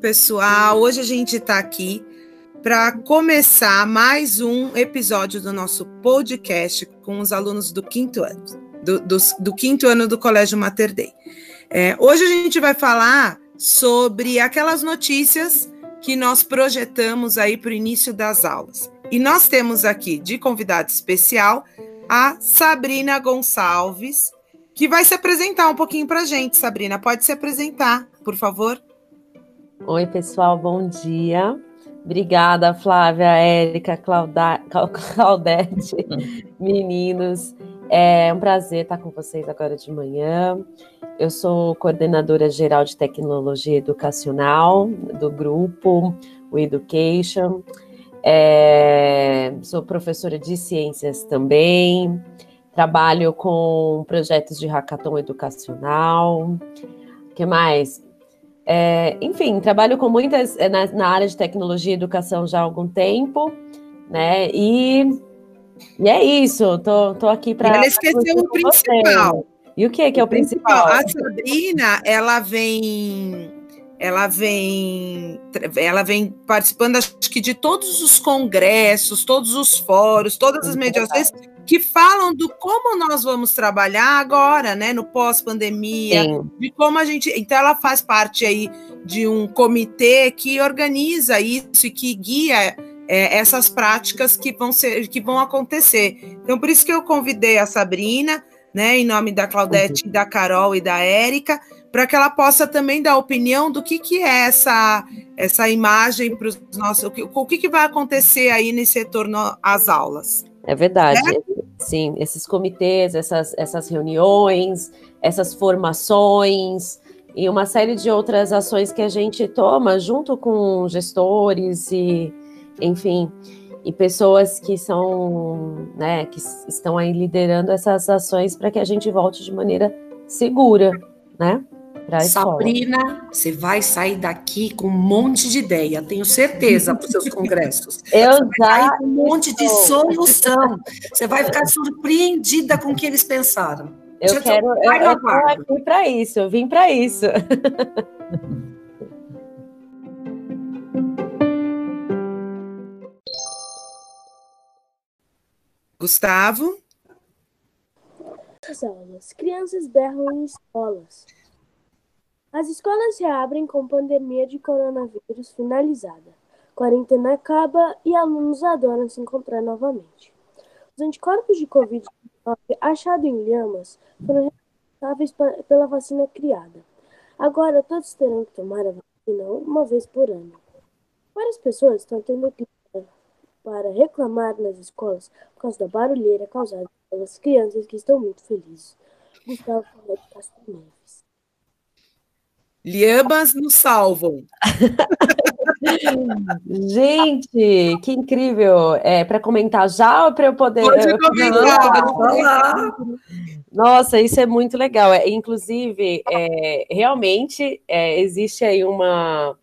pessoal, hoje a gente está aqui para começar mais um episódio do nosso podcast com os alunos do quinto ano, do, do, do quinto ano do Colégio Mater Dei. É, hoje a gente vai falar sobre aquelas notícias que nós projetamos aí para o início das aulas. E nós temos aqui de convidado especial a Sabrina Gonçalves, que vai se apresentar um pouquinho para a gente. Sabrina, pode se apresentar, por favor? Oi, pessoal, bom dia. Obrigada, Flávia, Érica, Claudete, meninos. É um prazer estar com vocês agora de manhã. Eu sou coordenadora geral de tecnologia educacional do grupo o Education. É, sou professora de ciências também. Trabalho com projetos de hackathon educacional. O que mais? É, enfim, trabalho com muitas é, na, na, área de tecnologia e educação já há algum tempo, né? E, e é isso. Tô, tô aqui para. Ela esqueceu o principal. Você. E o que, que é o, o principal? A Sabrina, ela vem ela vem ela vem participando acho que de todos os congressos, todos os fóruns, todas as mediações que falam do como nós vamos trabalhar agora, né, no pós-pandemia, de como a gente, então ela faz parte aí de um comitê que organiza isso e que guia é, essas práticas que vão ser que vão acontecer. Então por isso que eu convidei a Sabrina né, em nome da Claudete, uhum. da Carol e da Érica, para que ela possa também dar opinião do que, que é essa, essa imagem para os nossos. O que, o que, que vai acontecer aí nesse retorno às aulas. É verdade, sim, esses comitês, essas, essas reuniões, essas formações e uma série de outras ações que a gente toma junto com gestores e, enfim, e pessoas que são, né, que estão aí liderando essas ações para que a gente volte de maneira segura, né? Sabrina, você vai sair daqui com um monte de ideia, tenho certeza, para os seus congressos. Eu você já. Vai sair com um monte de solução. Você vai ficar surpreendida com o que eles pensaram. Eu Já quero. Eu, eu tô aqui para isso, eu vim para isso. Gustavo? As aulas. Crianças berram em escolas. As escolas reabrem com pandemia de coronavírus finalizada. Quarentena acaba e alunos adoram se encontrar novamente. Os anticorpos de Covid-19 achados em lhamas foram responsáveis pela vacina criada. Agora todos terão que tomar a vacina uma vez por ano. Várias pessoas estão tendo que para reclamar nas escolas por causa da barulheira causada pelas crianças que estão muito felizes. Gustavo Castro Neves. Lhamas nos salvam. Gente, que incrível! É para comentar já ou para eu poder? Pode comentar. Nossa, isso é muito legal. É, inclusive, é, realmente é, existe aí uma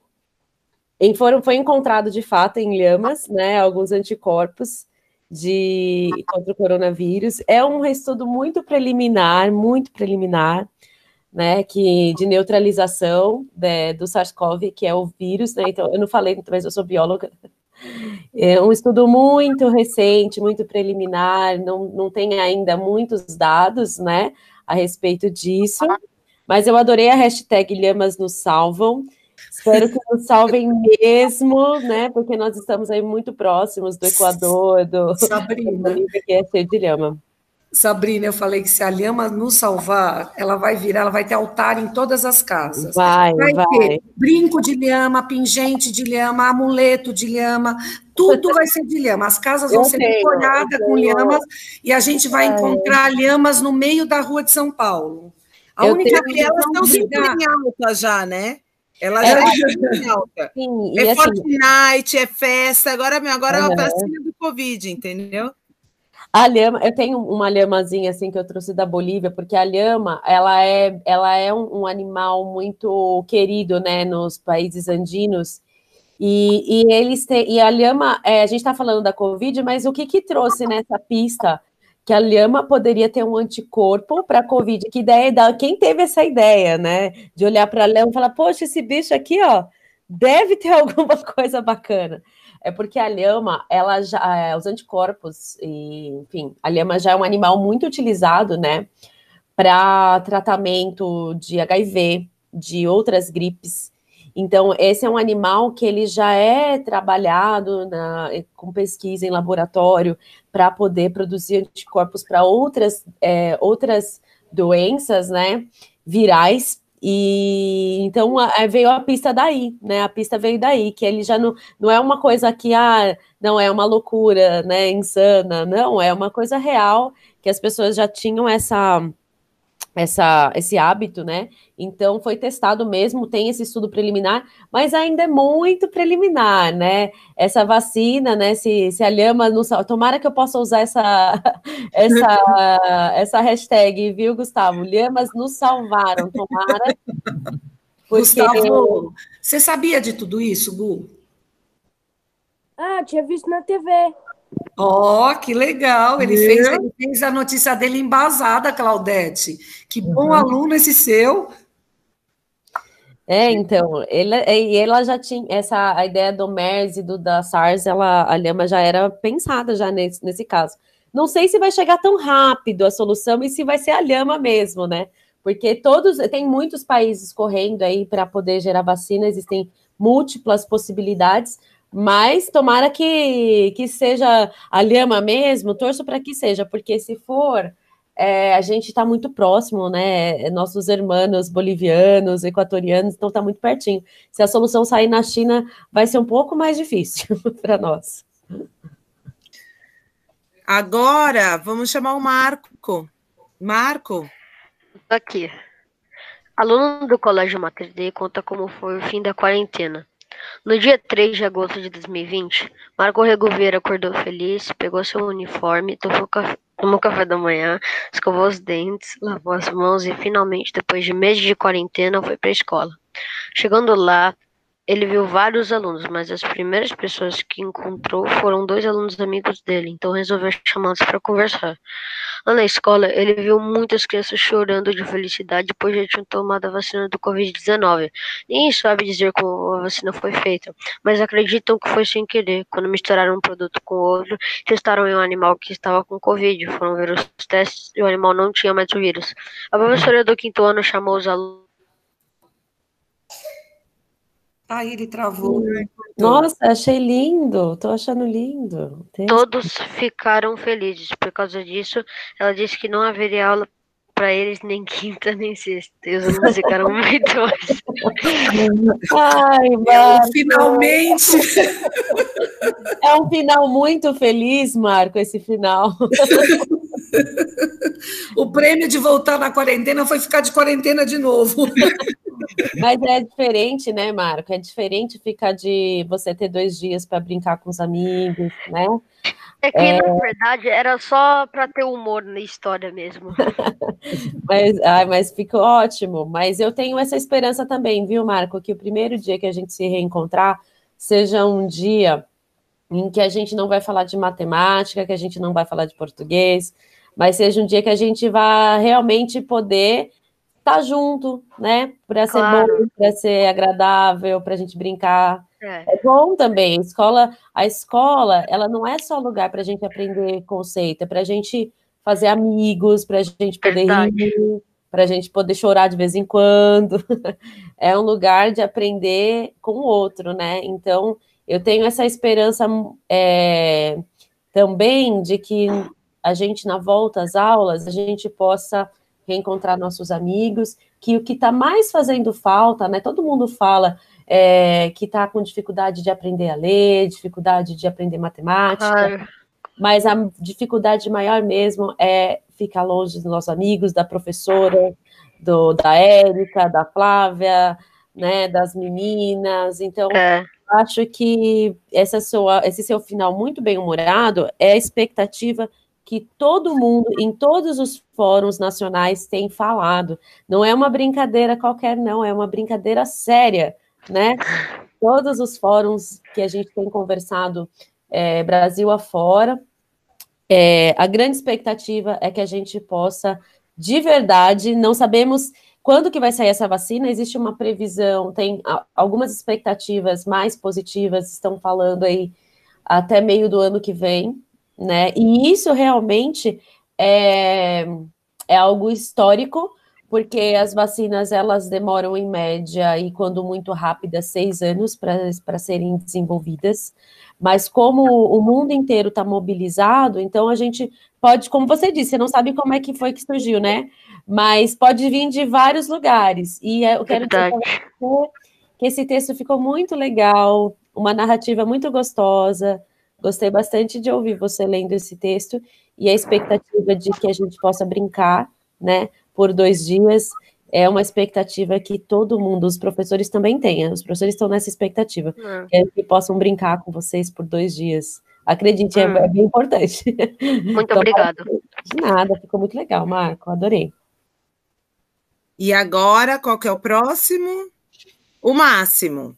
em foram, foi encontrado de fato em lhamas, né, alguns anticorpos de contra o coronavírus. É um estudo muito preliminar, muito preliminar, né, que de neutralização né, do SARS-CoV, que é o vírus, né? Então, eu não falei, mas eu sou bióloga. É um estudo muito recente, muito preliminar, não, não tem ainda muitos dados, né, a respeito disso. Mas eu adorei a hashtag Lhamas nos salvam. Espero que nos salvem mesmo, né? Porque nós estamos aí muito próximos do Equador, do Sabrina, que é cheio de lhama. Sabrina, eu falei que se a lhama nos salvar, ela vai virar, ela vai ter altar em todas as casas. Vai, vai. vai. ter brinco de lhama, pingente de lhama, amuleto de lhama, tudo vai ser de lhama. As casas vão eu ser decoradas com lhamas e a gente vai encontrar lhamas no meio da rua de São Paulo. A eu única tenho... elas estão super altas já, né? Ela já é alta. Sim, é assim, Fortnite, é festa, agora, agora uhum. é a vacina do Covid, entendeu? A lhama, eu tenho uma lhamazinha assim que eu trouxe da Bolívia, porque a lhama, ela é, ela é um, um animal muito querido, né, nos países andinos. E, e eles têm, e a lhama, é, a gente está falando da Covid, mas o que que trouxe nessa pista que a lhama poderia ter um anticorpo para a Covid. Que ideia da quem teve essa ideia, né? De olhar para a lhama e falar, poxa, esse bicho aqui, ó, deve ter alguma coisa bacana. É porque a lhama, ela já, é, os anticorpos, e, enfim, a lhama já é um animal muito utilizado, né, para tratamento de HIV, de outras gripes. Então, esse é um animal que ele já é trabalhado na, com pesquisa em laboratório para poder produzir anticorpos para outras, é, outras doenças, né, virais. E então a, veio a pista daí, né? A pista veio daí, que ele já não, não é uma coisa que ah, não é uma loucura, né? Insana, não, é uma coisa real que as pessoas já tinham essa essa, esse hábito, né? Então foi testado mesmo, tem esse estudo preliminar, mas ainda é muito preliminar, né? Essa vacina, né? Se, se a lhama não tomara que eu possa usar essa essa essa hashtag, viu, Gustavo? Lhamas nos salvaram, tomara. Porque... Gustavo, você sabia de tudo isso, Gu? Ah, tinha visto na TV. Ó, oh, que legal! Ele fez, ele fez, a notícia dele embasada, Claudete. Que bom uhum. aluno esse seu. É, então, ele, e ela já tinha essa a ideia do MERS e do da SARS, ela, a Lhama já era pensada já nesse, nesse caso. Não sei se vai chegar tão rápido a solução e se vai ser a Lhama mesmo, né? Porque todos, tem muitos países correndo aí para poder gerar vacina, existem múltiplas possibilidades, mas tomara que, que seja a lhama mesmo, torço para que seja, porque se for, é, a gente está muito próximo, né? Nossos irmãos bolivianos, equatorianos, então está muito pertinho. Se a solução sair na China, vai ser um pouco mais difícil para nós. Agora, vamos chamar o Marco. Marco. Aqui. Aluno do Colégio Mater Dei conta como foi o fim da quarentena. No dia 3 de agosto de 2020, Marco Regoveira acordou feliz, pegou seu uniforme, tomou café, tomou café da manhã, escovou os dentes, lavou as mãos e finalmente, depois de meses de quarentena, foi para a escola. Chegando lá, ele viu vários alunos, mas as primeiras pessoas que encontrou foram dois alunos amigos dele, então resolveu chamá-los para conversar. Lá na escola, ele viu muitas crianças chorando de felicidade pois já tinham tomado a vacina do Covid-19. Ninguém sabe dizer como a vacina foi feita, mas acreditam que foi sem querer, quando misturaram um produto com outro, testaram em um animal que estava com Covid, foram ver os testes e o animal não tinha mais o vírus. A professora do quinto ano chamou os alunos Aí ele travou. Nossa, achei lindo. Tô achando lindo. Tem... Todos ficaram felizes. Por causa disso, ela disse que não haveria aula para eles nem quinta nem sexta. E os alunos ficaram muito mais. Ai, Marco. Finalmente! É um final muito feliz, Marco, esse final. O prêmio de voltar na quarentena foi ficar de quarentena de novo. Mas é diferente, né, Marco? É diferente ficar de você ter dois dias para brincar com os amigos, né? É que, é... na verdade, era só para ter humor na história mesmo. mas, ai, mas ficou ótimo. Mas eu tenho essa esperança também, viu, Marco? Que o primeiro dia que a gente se reencontrar seja um dia em que a gente não vai falar de matemática, que a gente não vai falar de português, mas seja um dia que a gente vá realmente poder estar tá junto, né? Para ser claro. bom, para ser agradável, para a gente brincar. É. é. bom também. A escola, a escola, ela não é só lugar para a gente aprender conceito, é para a gente fazer amigos, para a gente poder Verdade. rir, para a gente poder chorar de vez em quando. é um lugar de aprender com o outro, né? Então, eu tenho essa esperança é, também de que a gente, na volta às aulas, a gente possa reencontrar nossos amigos, que o que está mais fazendo falta, né? Todo mundo fala é, que está com dificuldade de aprender a ler, dificuldade de aprender matemática, Ai. mas a dificuldade maior mesmo é ficar longe dos nossos amigos, da professora, do, da Érica, da Flávia, né, das meninas. Então, é. acho que essa sua, esse seu final muito bem humorado é a expectativa que todo mundo, em todos os fóruns nacionais, tem falado. Não é uma brincadeira qualquer, não, é uma brincadeira séria, né? Todos os fóruns que a gente tem conversado é, Brasil afora, É, a grande expectativa é que a gente possa, de verdade, não sabemos quando que vai sair essa vacina, existe uma previsão, tem algumas expectativas mais positivas, estão falando aí até meio do ano que vem, né? E isso realmente é, é algo histórico, porque as vacinas elas demoram em média e quando muito rápida seis anos para serem desenvolvidas. Mas como o mundo inteiro está mobilizado, então a gente pode, como você disse, você não sabe como é que foi que surgiu, né? Mas pode vir de vários lugares. E eu quero dizer que esse texto ficou muito legal, uma narrativa muito gostosa. Gostei bastante de ouvir você lendo esse texto e a expectativa de que a gente possa brincar, né, por dois dias é uma expectativa que todo mundo, os professores também têm. Os professores estão nessa expectativa, é. que possam brincar com vocês por dois dias. Acredite, hum. é, é, bem importante. Muito então, obrigada. De nada, ficou muito legal, Marco, adorei. E agora, qual que é o próximo? O Máximo.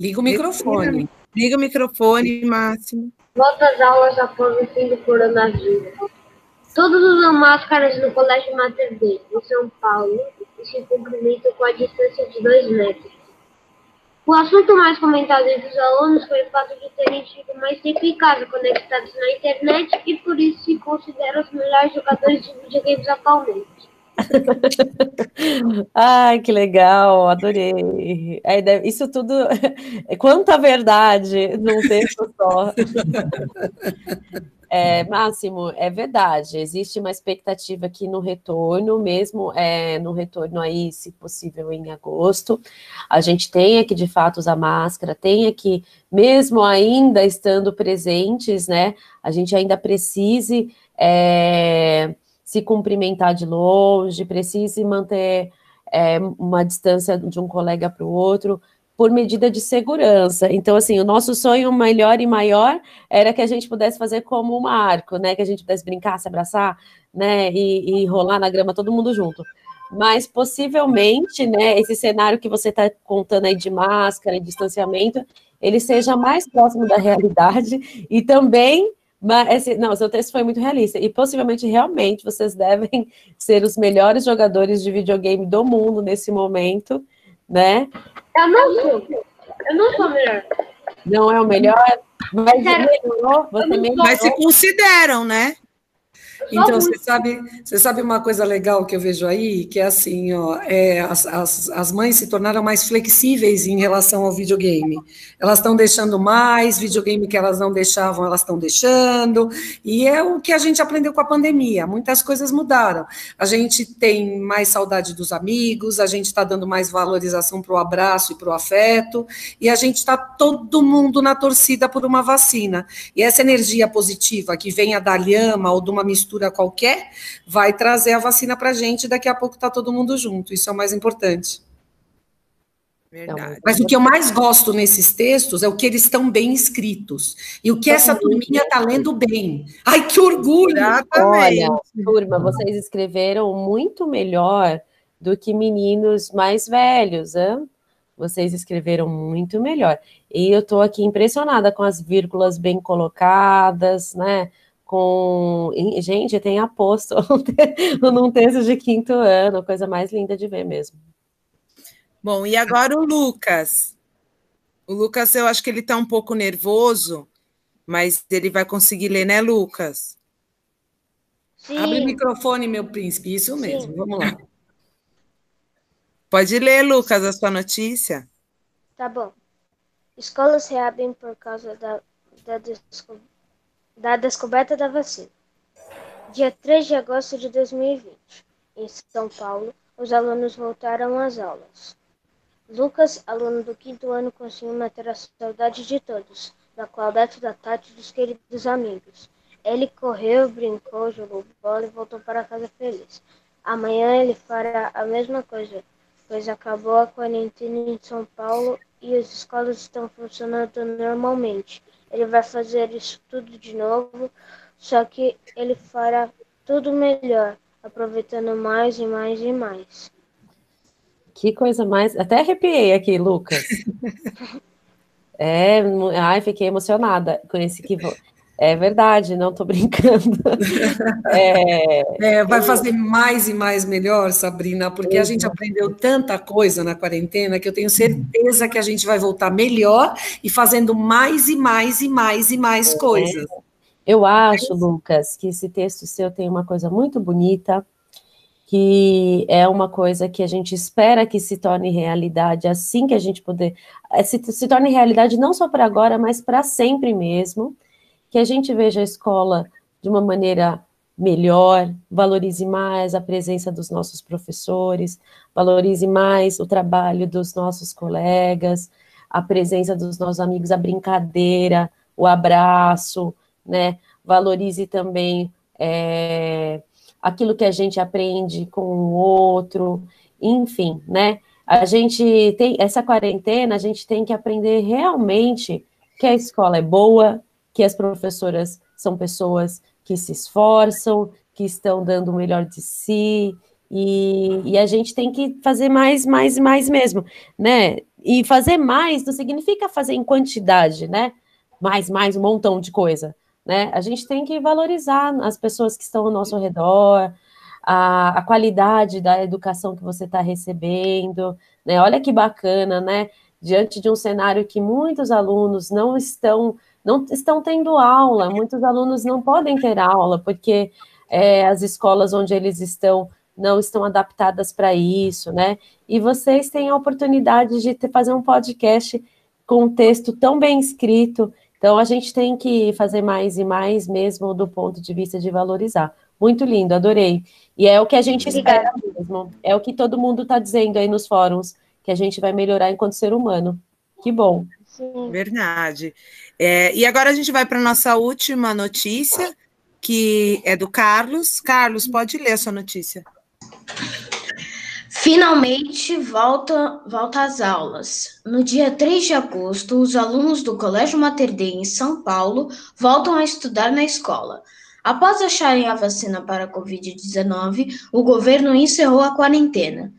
Liga o microfone. Liga o microfone, Máximo. Volta às aulas após o fim do coronavírus. Todos usam máscaras no Colégio Mater Dei, em São Paulo, e se cumprimentam com a distância de dois metros. O assunto mais comentado entre os alunos foi o fato de terem tido mais tempo em casa conectados na internet e por isso se consideram os melhores jogadores de videogames atualmente. Ai, que legal, adorei. É, isso tudo, quanta verdade num texto só. É, Máximo, é verdade, existe uma expectativa aqui no retorno, mesmo é, no retorno aí, se possível, em agosto, a gente tenha que, de fato, usar máscara, tenha que, mesmo ainda estando presentes, né, a gente ainda precise é, se cumprimentar de longe, precise manter é, uma distância de um colega para o outro, por medida de segurança. Então, assim, o nosso sonho melhor e maior era que a gente pudesse fazer como um arco, né? Que a gente pudesse brincar, se abraçar, né? E, e rolar na grama todo mundo junto. Mas possivelmente, né, esse cenário que você está contando aí de máscara e distanciamento, ele seja mais próximo da realidade e também mas, esse, não, seu texto foi muito realista. E possivelmente, realmente, vocês devem ser os melhores jogadores de videogame do mundo nesse momento, né? Eu não sou. Eu não sou melhor. Não é o melhor? Mas, melhorou, você melhorou. mas se consideram, né? Então, você sabe, você sabe uma coisa legal que eu vejo aí, que é assim, ó, é, as, as, as mães se tornaram mais flexíveis em relação ao videogame. Elas estão deixando mais, videogame que elas não deixavam, elas estão deixando, e é o que a gente aprendeu com a pandemia. Muitas coisas mudaram. A gente tem mais saudade dos amigos, a gente está dando mais valorização para o abraço e para o afeto, e a gente está todo mundo na torcida por uma vacina. E essa energia positiva que venha da lhama ou de uma mistura mistura qualquer, vai trazer a vacina para a gente, daqui a pouco está todo mundo junto. Isso é o mais importante. Verdade. Mas o que eu mais gosto nesses textos é o que eles estão bem escritos. E o que essa turminha está lendo bem. Ai, que orgulho! Olha, turma, vocês escreveram muito melhor do que meninos mais velhos, hein? Vocês escreveram muito melhor. E eu estou aqui impressionada com as vírgulas bem colocadas, né? Com. Gente, tem aposto num texto de quinto ano, coisa mais linda de ver mesmo. Bom, e agora o Lucas. O Lucas, eu acho que ele está um pouco nervoso, mas ele vai conseguir ler, né, Lucas? Sim. Abre o microfone, meu príncipe, isso mesmo, Sim. vamos lá. Pode ler, Lucas, a sua notícia. Tá bom. Escolas reabrem por causa da, da descoberta da descoberta da vacina. Dia 3 de agosto de 2020, em São Paulo, os alunos voltaram às aulas. Lucas, aluno do quinto ano, conseguiu matar a saudade de todos, da Claudete, da Tati e dos queridos amigos. Ele correu, brincou, jogou bola e voltou para casa feliz. Amanhã ele fará a mesma coisa, pois acabou a quarentena em São Paulo e as escolas estão funcionando normalmente. Ele vai fazer isso tudo de novo, só que ele fará tudo melhor, aproveitando mais e mais e mais. Que coisa mais. Até arrepiei aqui, Lucas. É, ai, fiquei emocionada com esse que é verdade, não estou brincando. É, é, vai fazer mais e mais melhor, Sabrina, porque a gente aprendeu tanta coisa na quarentena que eu tenho certeza que a gente vai voltar melhor e fazendo mais e mais e mais e mais é. coisas. Eu acho, Lucas, que esse texto seu tem uma coisa muito bonita, que é uma coisa que a gente espera que se torne realidade assim que a gente puder, é, se, se torne realidade não só para agora, mas para sempre mesmo que a gente veja a escola de uma maneira melhor, valorize mais a presença dos nossos professores, valorize mais o trabalho dos nossos colegas, a presença dos nossos amigos, a brincadeira, o abraço, né? Valorize também é, aquilo que a gente aprende com o outro, enfim, né? A gente tem essa quarentena, a gente tem que aprender realmente que a escola é boa, que as professoras são pessoas que se esforçam, que estão dando o melhor de si, e, e, a gente tem que fazer mais, mais mais mesmo, né? E fazer mais não significa fazer em quantidade, né? Mais, mais, um montão de coisa, né? A gente tem que valorizar as pessoas que estão ao nosso redor, a, a qualidade da educação que você está recebendo, né? Olha que bacana, né? Diante de um cenário que muitos alunos não estão não estão tendo aula, muitos alunos não podem ter aula, porque é, as escolas onde eles estão não estão adaptadas para isso, né? E vocês têm a oportunidade de ter, fazer um podcast com um texto tão bem escrito. Então, a gente tem que fazer mais e mais, mesmo do ponto de vista de valorizar. Muito lindo, adorei. E é o que a gente espera mesmo. É o que todo mundo está dizendo aí nos fóruns, que a gente vai melhorar enquanto ser humano. Que bom. Sim. Verdade. É, e agora a gente vai para a nossa última notícia, que é do Carlos. Carlos, pode ler a sua notícia. Finalmente volta, volta às aulas. No dia 3 de agosto, os alunos do Colégio Mater Dei em São Paulo voltam a estudar na escola. Após acharem a vacina para a Covid-19, o governo encerrou a quarentena.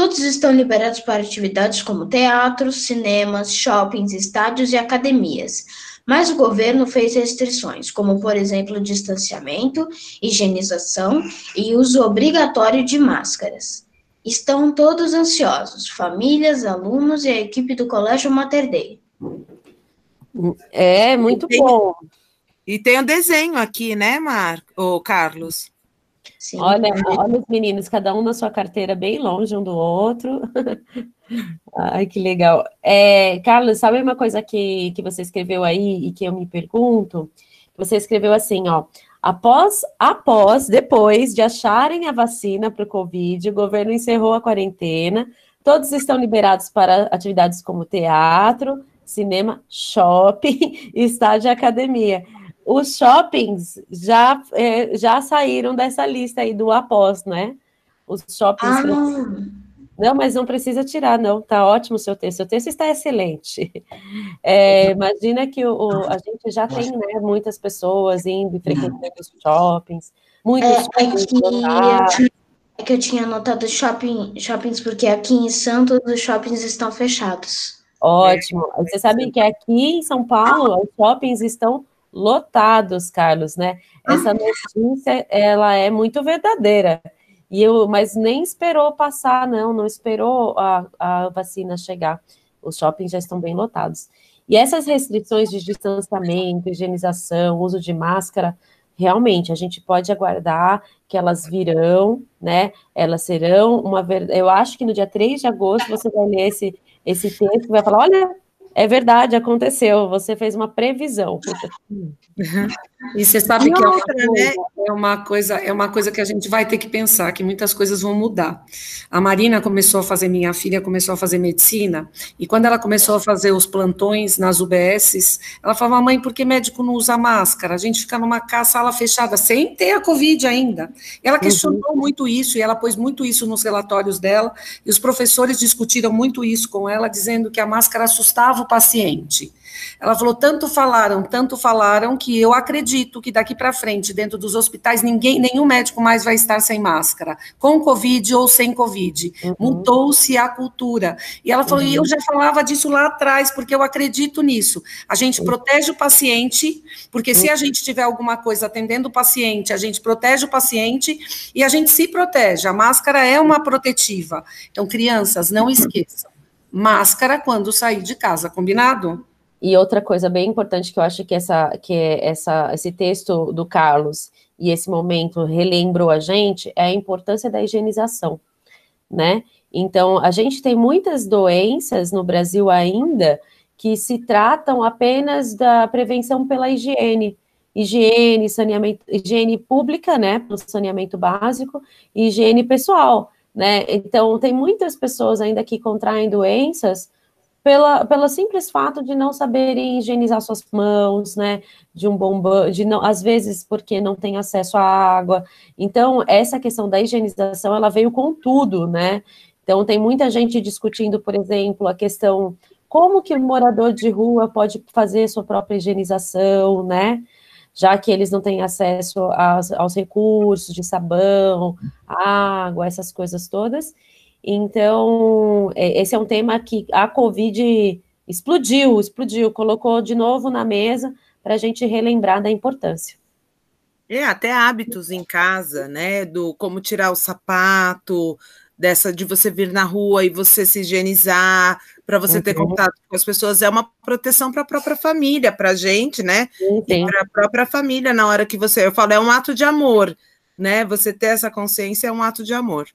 Todos estão liberados para atividades como teatros, cinemas, shoppings, estádios e academias. Mas o governo fez restrições, como, por exemplo, distanciamento, higienização e uso obrigatório de máscaras. Estão todos ansiosos, famílias, alunos e a equipe do Colégio Mater Dei. É, muito e tem, bom. E tem um desenho aqui, né, Mar... o Carlos? Sim. Olha, olha os meninos, cada um na sua carteira, bem longe um do outro. Ai, que legal. É, Carlos, sabe uma coisa que, que você escreveu aí e que eu me pergunto? Você escreveu assim, ó. Após, após, depois de acharem a vacina para o Covid, o governo encerrou a quarentena, todos estão liberados para atividades como teatro, cinema, shopping, estádio e academia os shoppings já, é, já saíram dessa lista aí do após, né? Os shoppings. Ah. Não, mas não precisa tirar, não. Tá ótimo o seu texto. Seu texto está excelente. É, imagina que o, o, a gente já tem né, muitas pessoas indo e frequentando os shoppings. Muitos é, shoppings é, que, é que eu tinha anotado shopping, shoppings, porque aqui em Santos os shoppings estão fechados. Ótimo. Você sabe que aqui em São Paulo os shoppings estão lotados, Carlos, né? Essa notícia, ela é muito verdadeira. E eu, mas nem esperou passar, não, não esperou a, a vacina chegar. Os shoppings já estão bem lotados. E essas restrições de distanciamento, higienização, uso de máscara, realmente a gente pode aguardar que elas virão, né? Elas serão uma verdade. Eu acho que no dia 3 de agosto você vai ler esse, esse texto e vai falar: olha, é verdade, aconteceu. Você fez uma previsão. E você sabe que é uma, coisa, né? é uma, coisa, é uma coisa que a gente vai ter que pensar, que muitas coisas vão mudar. A Marina começou a fazer, minha filha começou a fazer medicina, e quando ela começou a fazer os plantões nas UBSs, ela falava, mãe, por que médico não usa máscara? A gente fica numa sala fechada, sem ter a Covid ainda. Ela uhum. questionou uhum. muito isso, e ela pôs muito isso nos relatórios dela, e os professores discutiram muito isso com ela, dizendo que a máscara assustava o paciente. Ela falou: tanto falaram, tanto falaram que eu acredito que daqui para frente, dentro dos hospitais, ninguém, nenhum médico mais vai estar sem máscara, com Covid ou sem Covid. Uhum. Mudou-se a cultura. E ela falou: uhum. e eu já falava disso lá atrás, porque eu acredito nisso. A gente uhum. protege o paciente, porque se a uhum. gente tiver alguma coisa atendendo o paciente, a gente protege o paciente e a gente se protege. A máscara é uma protetiva. Então, crianças, não esqueçam máscara quando sair de casa, combinado? E outra coisa bem importante que eu acho que essa que essa esse texto do Carlos e esse momento relembrou a gente é a importância da higienização, né? Então, a gente tem muitas doenças no Brasil ainda que se tratam apenas da prevenção pela higiene, higiene, saneamento, higiene pública, né, pelo saneamento básico, e higiene pessoal né? Então, tem muitas pessoas ainda que contraem doenças pela, pelo simples fato de não saberem higienizar suas mãos, né? De um bom banho, de não, às vezes porque não tem acesso à água. Então, essa questão da higienização, ela veio com tudo, né? Então, tem muita gente discutindo, por exemplo, a questão como que o morador de rua pode fazer sua própria higienização, né? já que eles não têm acesso aos, aos recursos de sabão, água, essas coisas todas. Então, é, esse é um tema que a Covid explodiu, explodiu, colocou de novo na mesa para a gente relembrar da importância. É, até hábitos em casa, né? Do como tirar o sapato, dessa de você vir na rua e você se higienizar, para você uhum. ter contato com as pessoas, é uma proteção para a própria família, para a gente, né? Uhum. Para a própria família, na hora que você. Eu falo, é um ato de amor, né? Você ter essa consciência é um ato de amor.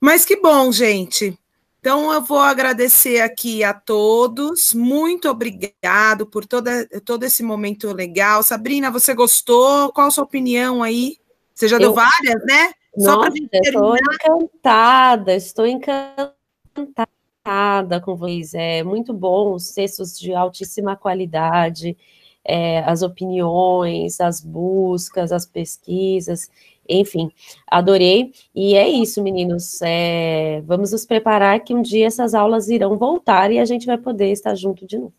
Mas que bom, gente. Então, eu vou agradecer aqui a todos. Muito obrigado por toda, todo esse momento legal. Sabrina, você gostou? Qual a sua opinião aí? Você já eu... deu várias, né? Só Nossa, estou encantada, estou encantada com vocês. É muito bom, os textos de altíssima qualidade, é, as opiniões, as buscas, as pesquisas, enfim, adorei. E é isso, meninos. É, vamos nos preparar que um dia essas aulas irão voltar e a gente vai poder estar junto de novo.